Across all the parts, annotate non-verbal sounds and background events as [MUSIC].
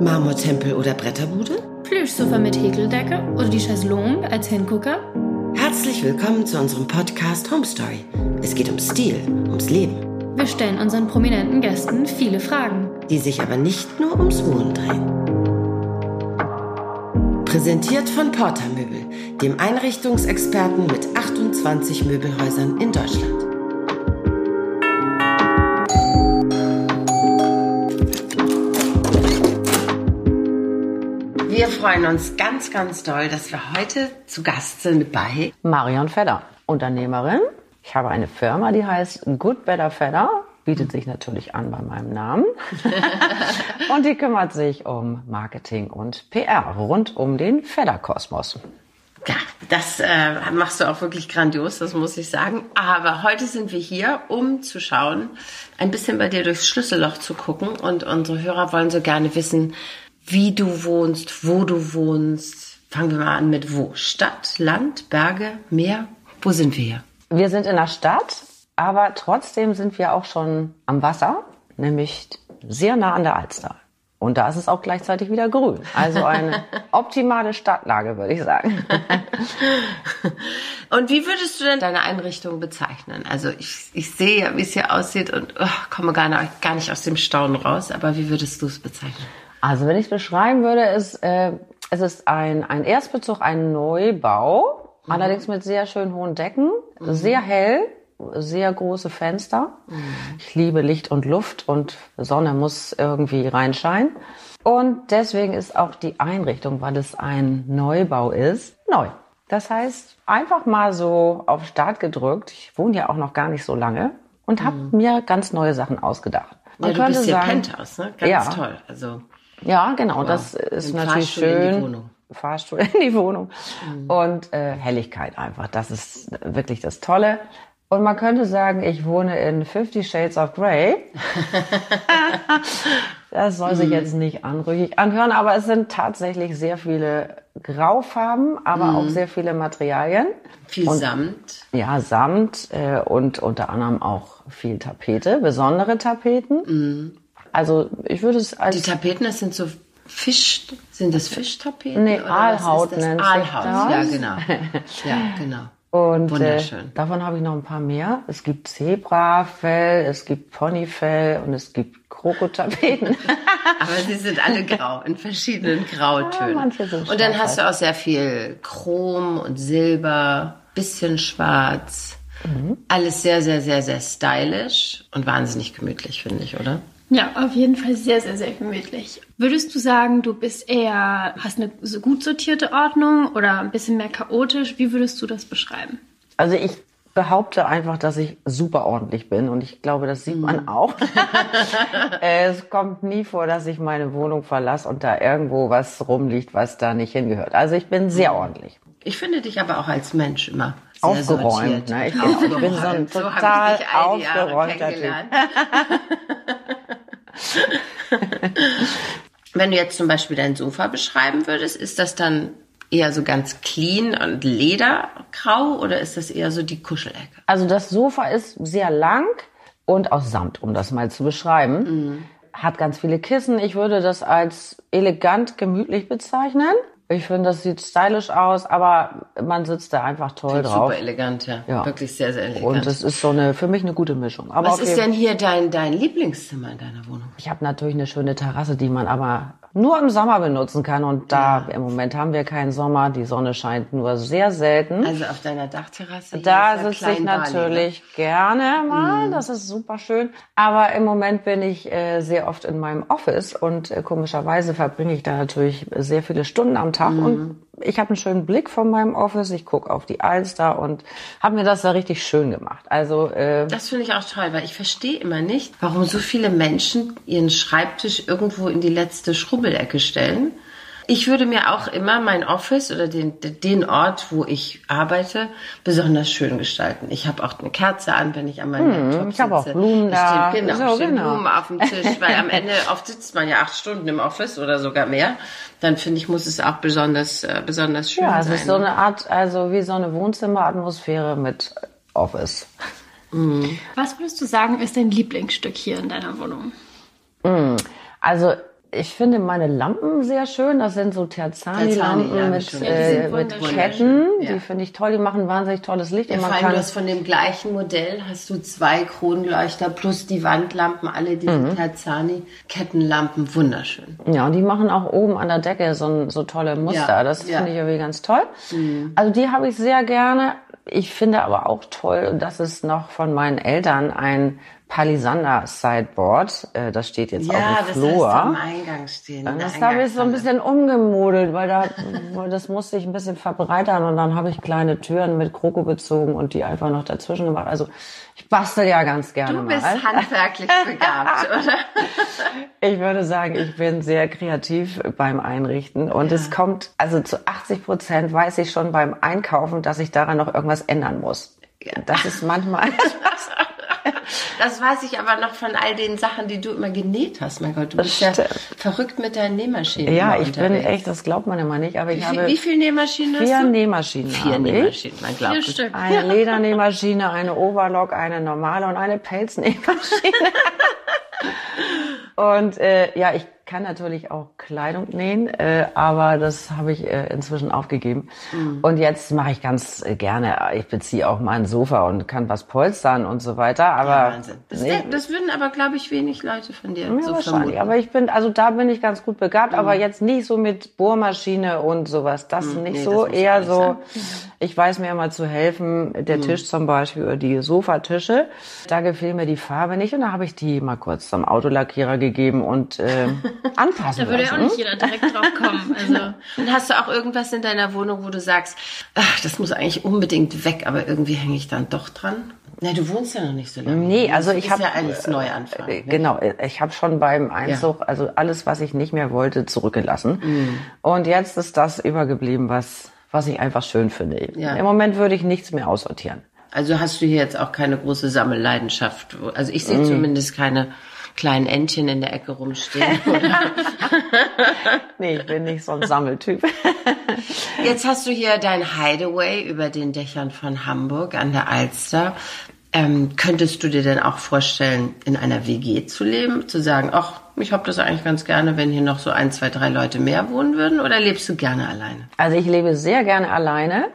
Marmortempel oder Bretterbude? Plüschsofa mit Häkeldecke oder die Chaiselongue als Hingucker? Herzlich willkommen zu unserem Podcast Home Story. Es geht um Stil, ums Leben. Wir stellen unseren prominenten Gästen viele Fragen, die sich aber nicht nur ums Wohnen drehen. Präsentiert von Porter Möbel, dem Einrichtungsexperten mit 28 Möbelhäusern in Deutschland. Freuen uns ganz, ganz doll, dass wir heute zu Gast sind bei Marion Fedder, Unternehmerin. Ich habe eine Firma, die heißt Good Better Fedder. Bietet sich natürlich an bei meinem Namen. [LAUGHS] und die kümmert sich um Marketing und PR rund um den Fedder-Kosmos. Ja, das äh, machst du auch wirklich grandios, das muss ich sagen. Aber heute sind wir hier, um zu schauen, ein bisschen bei dir durchs Schlüsselloch zu gucken. Und unsere Hörer wollen so gerne wissen, wie du wohnst, wo du wohnst. Fangen wir mal an mit wo? Stadt, Land, Berge, Meer? Wo sind wir hier? Wir sind in der Stadt, aber trotzdem sind wir auch schon am Wasser, nämlich sehr nah an der Alster. Und da ist es auch gleichzeitig wieder grün. Also eine [LAUGHS] optimale Stadtlage, würde ich sagen. [LAUGHS] und wie würdest du denn deine Einrichtung bezeichnen? Also ich, ich sehe ja, wie es hier aussieht und oh, komme gar nicht, gar nicht aus dem Staunen raus. Aber wie würdest du es bezeichnen? Also wenn ich es beschreiben würde, ist, äh, es ist ein, ein Erstbezug, ein Neubau, mhm. allerdings mit sehr schön hohen Decken, mhm. sehr hell, sehr große Fenster. Mhm. Ich liebe Licht und Luft und Sonne muss irgendwie reinscheinen. Und deswegen ist auch die Einrichtung, weil es ein Neubau ist, neu. Das heißt, einfach mal so auf Start gedrückt. Ich wohne ja auch noch gar nicht so lange und habe mhm. mir ganz neue Sachen ausgedacht. Man ja, du bist hier Penthouse, ne? Ganz ja. toll. Also ja, genau. Wow. Das ist Im natürlich Fahrstuhl schön. In die Wohnung. Fahrstuhl in die Wohnung. Mhm. Und äh, Helligkeit einfach. Das ist wirklich das Tolle. Und man könnte sagen, ich wohne in Fifty Shades of Grey. [LAUGHS] das soll sich mhm. jetzt nicht anrüchig anhören, aber es sind tatsächlich sehr viele Graufarben, aber mhm. auch sehr viele Materialien. Viel und, Samt. Ja, Samt äh, und unter anderem auch viel Tapete, besondere Tapeten. Mhm. Also ich würde es als... Die Tapeten, das sind so Fisch, sind das Fischtapeten? Nee, Aalhaut nennt Aalhaut, ja genau. Ja, genau. Und äh, davon habe ich noch ein paar mehr. Es gibt Zebrafell, es gibt Ponyfell und es gibt Krokotapeten. [LAUGHS] Aber sie sind alle grau, in verschiedenen Grautönen. Ja, und dann hast du auch sehr viel Chrom und Silber, bisschen schwarz. Mhm. Alles sehr, sehr, sehr, sehr stylisch und wahnsinnig gemütlich, finde ich, oder? Ja, auf jeden Fall sehr, sehr, sehr gemütlich. Würdest du sagen, du bist eher, hast eine gut sortierte Ordnung oder ein bisschen mehr chaotisch? Wie würdest du das beschreiben? Also ich behaupte einfach, dass ich super ordentlich bin und ich glaube, das sieht man mhm. auch. [LAUGHS] es kommt nie vor, dass ich meine Wohnung verlasse und da irgendwo was rumliegt, was da nicht hingehört. Also ich bin sehr mhm. ordentlich. Ich finde dich aber auch als Mensch immer sehr aufgeräumt. Ne? Ich, bin, aufgeräumt. ich bin so ein total so aufgeräumter Typ. [LAUGHS] [LAUGHS] Wenn du jetzt zum Beispiel dein Sofa beschreiben würdest, ist das dann eher so ganz clean und ledergrau oder ist das eher so die Kuschelecke? Also das Sofa ist sehr lang und aus Samt, um das mal zu beschreiben. Mhm. Hat ganz viele Kissen. Ich würde das als elegant gemütlich bezeichnen. Ich finde, das sieht stylisch aus, aber man sitzt da einfach toll Klingt drauf. Super elegant, ja. ja. Wirklich sehr, sehr elegant. Und es ist so eine, für mich eine gute Mischung. Aber Was okay. ist denn hier dein, dein Lieblingszimmer in deiner Wohnung? Ich habe natürlich eine schöne Terrasse, die man aber nur im Sommer benutzen kann. Und da im Moment haben wir keinen Sommer. Die Sonne scheint nur sehr selten. Also auf deiner Dachterrasse. Da sitze ich natürlich Bali, ne? gerne mal. Mhm. Das ist super schön. Aber im Moment bin ich äh, sehr oft in meinem Office und äh, komischerweise verbringe ich da natürlich sehr viele Stunden am Tag mhm. und ich habe einen schönen Blick von meinem Office. Ich gucke auf die Alster und habe mir das da richtig schön gemacht. Also äh, das finde ich auch toll, weil ich verstehe immer nicht, warum so viele Menschen ihren Schreibtisch irgendwo in die letzte Schrubbelecke stellen ich würde mir auch immer mein Office oder den, den Ort, wo ich arbeite, besonders schön gestalten. Ich habe auch eine Kerze an, wenn ich an meinem hm, Laptop sitze. Ich habe auch Blumen da. Stehen, genau, so, genau. Blumen auf dem Tisch, weil am Ende [LAUGHS] oft sitzt man ja acht Stunden im Office oder sogar mehr. Dann finde ich, muss es auch besonders, äh, besonders schön ja, sein. Ja, es ist so eine Art, also wie so eine Wohnzimmeratmosphäre mit Office. Mhm. Was würdest du sagen, ist dein Lieblingsstück hier in deiner Wohnung? Mhm. Also Ich finde meine Lampen sehr schön. Das sind so Terzani-Lampen Terzani, ja, mit, äh, mit. Ketten. Ja. Die finde ich toll. Die machen wahnsinnig tolles Licht. Ja, und vor man allem, du hast von dem gleichen Modell hast du zwei Kronleuchter plus die Wandlampen, alle diese Mhm. Terzani-Kettenlampen, wunderschön. ja, und die machen auch oben an der Decke so, so tolle Muster. Ja, das finde ich irgendwie ganz toll. Also die habe ich sehr gerne. Ich finde aber auch toll, dass es noch von meinen Eltern ein Palisander Sideboard, äh, das steht jetzt Ja, auf das dem hast du Flur. am Eingang stehen. Und der das habe ich so ein bisschen umgemodelt, weil da, das musste ich ein bisschen verbreitern und dann habe ich kleine Türen mit Kroko bezogen und die einfach noch dazwischen gemacht. Also ich bastel ja ganz gerne Du bist mal. handwerklich begabt, [LAUGHS] oder? Ich würde sagen, ich bin sehr kreativ beim Einrichten und es kommt, also zu 80 Prozent weiß ich schon beim Einkaufen, dass ich daran noch irgendwas ändern muss. Das ist manchmal. [LAUGHS] Das weiß ich aber noch von all den Sachen, die du immer genäht hast. Mein Gott, du bist ja verrückt mit deinen Nähmaschinen. Ja, ich bin unterwegs. echt, das glaubt man immer nicht, aber ich Wie, habe wie viele Nähmaschinen hast vier du? Nähmaschinen. Vier habe ich. Nähmaschinen, man glaubt Vier es. Stück. Eine Ledernähmaschine, eine Overlock, eine normale und eine Pelznähmaschine. [LAUGHS] und äh, ja, ich kann natürlich auch Kleidung nähen, äh, aber das habe ich äh, inzwischen aufgegeben. Mhm. Und jetzt mache ich ganz äh, gerne, ich beziehe auch mal ein Sofa und kann was polstern und so weiter. Aber Wahnsinn. Das, nee, das würden aber, glaube ich, wenig Leute von dir ja, so wahrscheinlich. vermuten. Aber ich bin, also da bin ich ganz gut begabt, aber jetzt nicht so mit Bohrmaschine und sowas. Das nicht Mhm. nee, so, das eher so. Ich weiß mir immer zu helfen. Der Tisch zum Beispiel oder die Sofatische, da gefiel mir die Farbe nicht und da habe ich die mal kurz zum Autolackierer gegeben und äh, [LAUGHS] anpassen Da würde ja auch nicht jeder direkt drauf kommen. Also, [LAUGHS] Und hast du auch irgendwas in deiner Wohnung, wo du sagst, ach, das muss eigentlich unbedingt weg, aber irgendwie hänge ich dann doch dran? Na, du wohnst ja noch nicht so lange. Nee, also ich habe ja alles neu anfangen. Äh, ne? Genau, äh, ich habe schon beim Einzug, also alles, was ich nicht mehr wollte, zurückgelassen. Mhm. Und jetzt ist das übergeblieben, was was ich einfach schön finde. Ja. Im Moment würde ich nichts mehr aussortieren. Also hast du hier jetzt auch keine große Sammelleidenschaft. Also ich Mm. sehe zumindest keine kleinen Entchen in der Ecke rumstehen. [LAUGHS] [LAUGHS] Nee, ich bin nicht so ein Sammeltyp. [LAUGHS] Jetzt hast du hier dein Hideaway über den Dächern von Hamburg an der Alster. Ähm, könntest du dir denn auch vorstellen, in einer WG zu leben? Zu sagen, ach, ich habe das eigentlich ganz gerne, wenn hier noch so ein, zwei, drei Leute mehr wohnen würden? Oder lebst du gerne alleine? Also ich lebe sehr gerne alleine.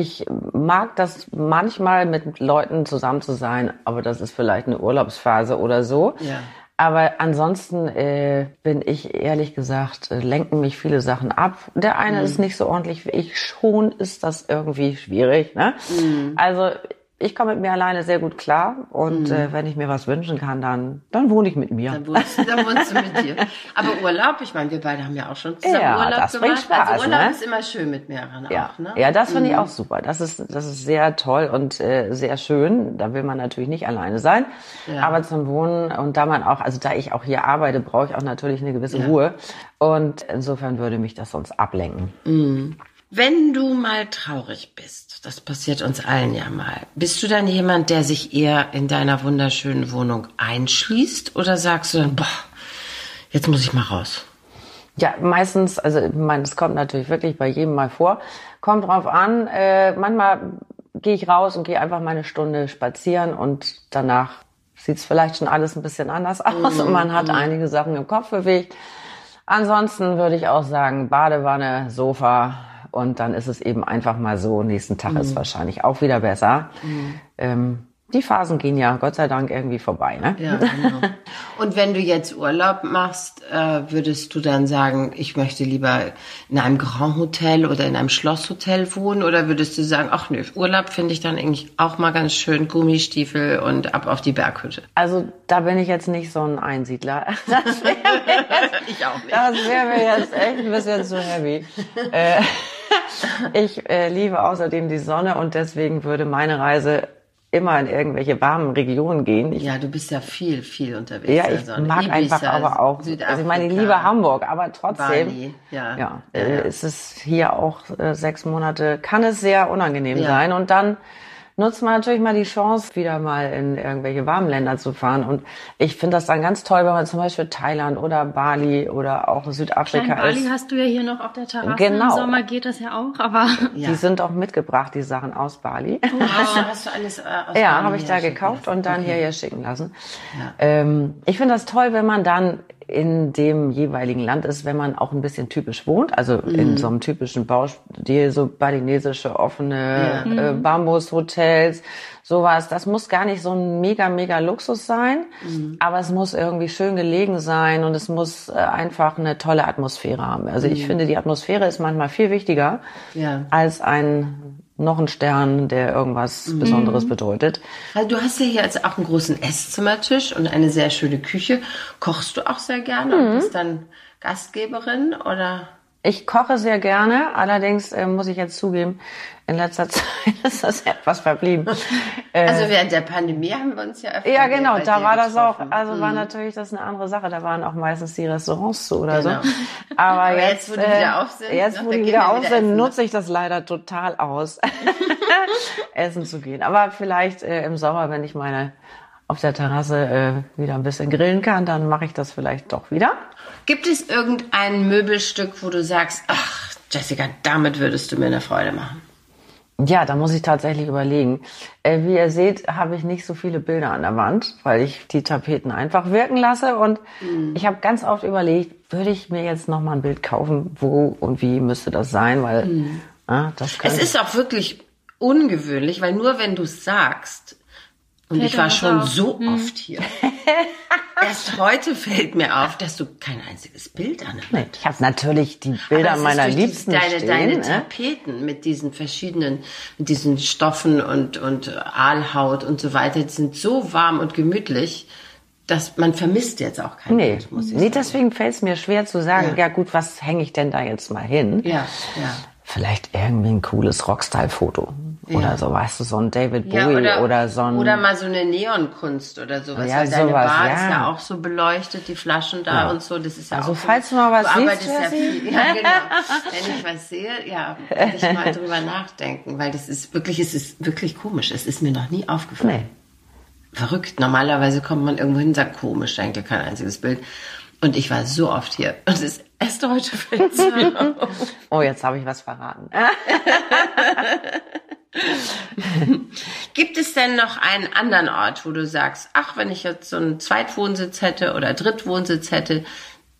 Ich mag das manchmal mit Leuten zusammen zu sein, aber das ist vielleicht eine Urlaubsphase oder so. Ja. Aber ansonsten äh, bin ich ehrlich gesagt, äh, lenken mich viele Sachen ab. Der eine ist nicht so ordentlich wie ich. Schon ist das irgendwie schwierig. Ne? Also ich komme mit mir alleine sehr gut klar und äh, wenn ich mir was wünschen kann, dann dann wohne ich mit mir. Dann wohnst, du- dann wohnst du mit dir. Aber Urlaub, ich meine, wir beide haben ja auch schon zusammen Ja, Urlaub das gemacht. bringt Spaß, also Urlaub ne? ist immer schön mit mehreren Ja, auch, ne? ja, das finde ich auch super. Das ist, das ist sehr toll und äh, sehr schön. Da will man natürlich nicht alleine sein. Ja. Aber zum Wohnen und da man auch, also da ich auch hier arbeite, brauche ich auch natürlich eine gewisse Ruhe. Und insofern würde mich das sonst ablenken. Wenn du mal traurig bist, das passiert uns allen ja mal, bist du dann jemand, der sich eher in deiner wunderschönen Wohnung einschließt oder sagst du dann, boah, jetzt muss ich mal raus? Ja, meistens, also ich meine, es kommt natürlich wirklich bei jedem mal vor. Kommt drauf an. Äh, manchmal gehe ich raus und gehe einfach mal eine Stunde spazieren und danach sieht's vielleicht schon alles ein bisschen anders [LAUGHS] aus und man hat einige Sachen im Kopf bewegt. Ansonsten würde ich auch sagen, Badewanne, Sofa und dann ist es eben einfach mal so. Nächsten Tag ist wahrscheinlich auch wieder besser. Ähm, die Phasen gehen ja Gott sei Dank irgendwie vorbei. Ne? Ja, genau. Und wenn du jetzt Urlaub machst, äh, würdest du dann sagen, ich möchte lieber in einem Grand Hotel oder in einem Schlosshotel wohnen? Oder würdest du sagen, ach nö, Urlaub finde ich dann eigentlich auch mal ganz schön, Gummistiefel und ab auf die Berghütte? Also da bin ich jetzt nicht so ein Einsiedler. [LAUGHS] Das wäre [LAUGHS] Ich auch nicht. Das wäre mir jetzt echt ein bisschen zu heavy. [LAUGHS] Ich äh, liebe außerdem die Sonne und deswegen würde meine Reise immer in irgendwelche warmen Regionen gehen. Ich, Ja, du bist ja viel, viel unterwegs. ja, ich also mag Ibiza, einfach aber auch, also ich meine, ich liebe Hamburg, aber trotzdem, Bali, ja. ja, Ja, äh, ja. ist es hier auch äh, sechs Monate, kann es sehr unangenehm Ja. sein und dann nutzt man natürlich mal die Chance, wieder mal in irgendwelche warmen Länder zu fahren. Und ich finde das dann ganz toll, wenn man zum Beispiel Thailand oder Bali oder auch Südafrika Klein Bali ist. hast du ja hier noch auf der Terrasse. Genau. Im Sommer geht das ja auch, aber Die sind auch mitgebracht, die Sachen aus Bali. Hast, du, hast du alles äh, aus Ja, Bali habe ich da gekauft lassen? und dann Okay. hierher schicken lassen. Ähm, ich finde das toll, wenn man dann in dem jeweiligen Land ist, wenn man auch ein bisschen typisch wohnt, also in so einem typischen Baustil, so balinesische offene äh, Bambushotels, sowas. Das muss gar nicht so ein mega, mega Luxus sein, aber es muss irgendwie schön gelegen sein und es muss äh, einfach eine tolle Atmosphäre haben. Also ich finde, die Atmosphäre ist manchmal viel wichtiger Ja. als ein noch ein Stern, der irgendwas Besonderes bedeutet. Also du hast ja hier jetzt auch einen großen Esszimmertisch und eine sehr schöne Küche. Kochst du auch sehr gerne Mhm. und bist dann Gastgeberin oder? Ich koche sehr gerne, allerdings äh, muss ich jetzt zugeben, in letzter [LAUGHS] Zeit ist das etwas verblieben. Äh, [LAUGHS] Also während der Pandemie haben wir uns ja öfter ja, genau, da war das auch, also war natürlich das eine andere Sache. Da waren auch meistens die Restaurants zu oder Genau. so. Aber, Aber jetzt, jetzt, wo die äh, wieder auf sind, jetzt ne, wo die wieder auf sind, nutze ich das leider total aus, [LAUGHS] essen zu gehen. Aber vielleicht äh, im Sommer, wenn ich meine auf der Terrasse äh, wieder ein bisschen grillen kann, dann mache ich das vielleicht doch wieder. Gibt es irgendein Möbelstück, wo du sagst, ach, Jessica, damit würdest du mir eine Freude machen? Ja, da muss ich tatsächlich überlegen. Äh, wie ihr seht, habe ich nicht so viele Bilder an der Wand, weil ich die Tapeten einfach wirken lasse. Und Mhm. ich habe ganz oft überlegt, würde ich mir jetzt noch mal ein Bild kaufen, wo und wie müsste das sein, weil ah, das Mhm. Es ist auch wirklich ungewöhnlich, weil nur wenn du sagst, und Fällt ich war schon auf. so oft hier. [LAUGHS] Erst heute fällt mir auf, dass du kein einziges Bild an der Nee, ich habe natürlich die Bilder meiner Liebsten deine, stehen. deine ne? Tapeten mit diesen verschiedenen, mit diesen Stoffen und, und Aalhaut und so weiter, die sind so warm und gemütlich, dass man vermisst jetzt auch kein Nee, Bild, muss ich nee sagen. deswegen fällt es mir schwer zu sagen, Ja. ja, gut, was hänge ich denn da jetzt mal hin? Ja, ja. Vielleicht irgendwie ein cooles Rockstyle-Foto. Ja. Oder so, weißt du, so ein David Ja, Bowie oder, oder, so ein... oder mal so eine Neonkunst oder sowas. Ja, weil deine sowas, Bar ist ja. ja auch so beleuchtet, die Flaschen da und so. Das ist ja Also auch so- falls du mal was du siehst, arbeitest ja viel. Ja, genau. [LAUGHS] Wenn ich was sehe, ja, werde ich mal drüber nachdenken, weil das ist wirklich, es ist wirklich komisch. Es ist mir noch nie aufgefallen. Nee. Verrückt. Normalerweise kommt man irgendwo hin und sagt, komisch, hängt ja kein einziges Bild. Und ich war so oft hier. Und es ist erst heute fällt mir auf. [LAUGHS] Oh, jetzt habe ich was verraten. [LAUGHS] Gibt es denn noch einen anderen Ort, wo du sagst, ach, wenn ich jetzt so einen Zweitwohnsitz hätte oder Drittwohnsitz hätte,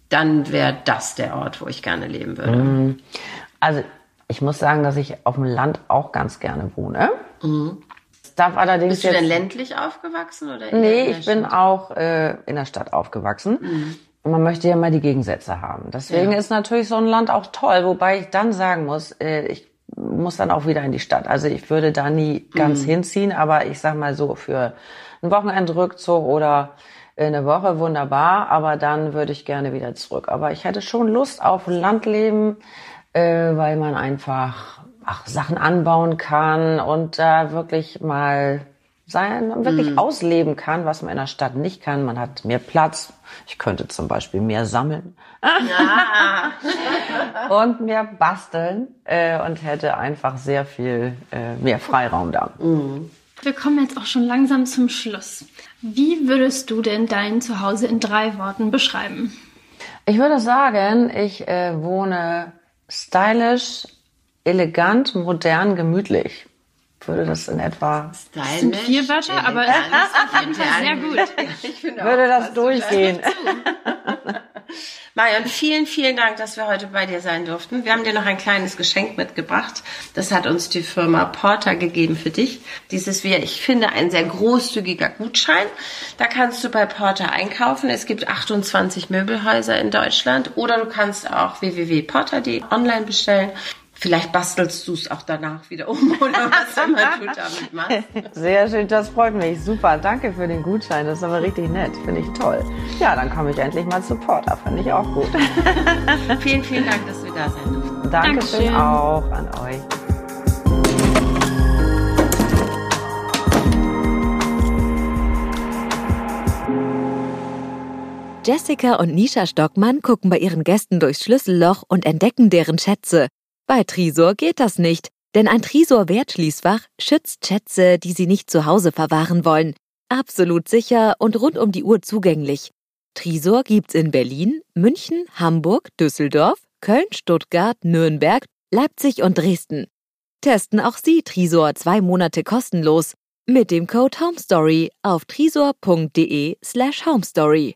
dann wäre das der Ort, wo ich gerne leben würde? Also ich muss sagen, dass ich auf dem Land auch ganz gerne wohne. Es darf allerdings Bist du jetzt, denn ländlich aufgewachsen oder? Nee, ich bin auch äh, in der Stadt aufgewachsen. Und man möchte ja mal die Gegensätze haben. Deswegen Ja. ist natürlich so ein Land auch toll, wobei ich dann sagen muss, äh, ich muss dann auch wieder in die Stadt. Also ich würde da nie ganz hinziehen, aber ich sag mal so für einen Wochenendrückzug oder eine Woche wunderbar, aber dann würde ich gerne wieder zurück. Aber ich hätte schon Lust auf Landleben, äh, weil man einfach ach, Sachen anbauen kann und da wirklich mal sein, wirklich ausleben kann, was man in der Stadt nicht kann. Man hat mehr Platz. Ich könnte zum Beispiel mehr sammeln [LAUGHS] und mehr basteln äh, und hätte einfach sehr viel äh, mehr Freiraum da. Wir kommen jetzt auch schon langsam zum Schluss. Wie würdest du denn dein Zuhause in drei Worten beschreiben? Ich würde sagen, ich äh, wohne stylisch, elegant, modern, gemütlich. Würde das in etwa, Stylisch, sind vier Wörter, aber es elegant, ist auf jeden Fall sehr gut. Ich finde würde auch, das durchgehen. [LAUGHS] Marion, vielen, vielen Dank, dass wir heute bei dir sein durften. Wir haben dir noch ein kleines Geschenk mitgebracht. Das hat uns die Firma Porter gegeben für dich. Dieses wäre, ich finde, ein sehr großzügiger Gutschein. Da kannst du bei Porter einkaufen. Es gibt 28 Möbelhäuser in Deutschland oder du kannst auch www.porter.de online bestellen. Vielleicht bastelst du es auch danach wieder um [LAUGHS] oder was immer du damit machst. Sehr schön, das freut mich. Super, danke für den Gutschein. Das ist aber richtig nett. Finde ich toll. Ja, dann komme ich endlich mal zu Porter. Finde ich auch gut. [LAUGHS] Vielen, vielen Dank, dass wir da sein durften. Dankeschön Dankeschön. auch an euch. Jessica und Nisha Stockmann gucken bei ihren Gästen durchs Schlüsselloch und entdecken deren Schätze. Bei Trisor geht das nicht, denn ein Trisor-Wertschließfach schützt Schätze, die sie nicht zu Hause verwahren wollen. Absolut sicher und rund um die Uhr zugänglich. Trisor gibt's in Berlin, München, Hamburg, Düsseldorf, Köln, Stuttgart, Nürnberg, Leipzig und Dresden. Testen auch Sie Trisor zwei Monate kostenlos mit dem Code HOMESTORY auf trisor.de slash homestory.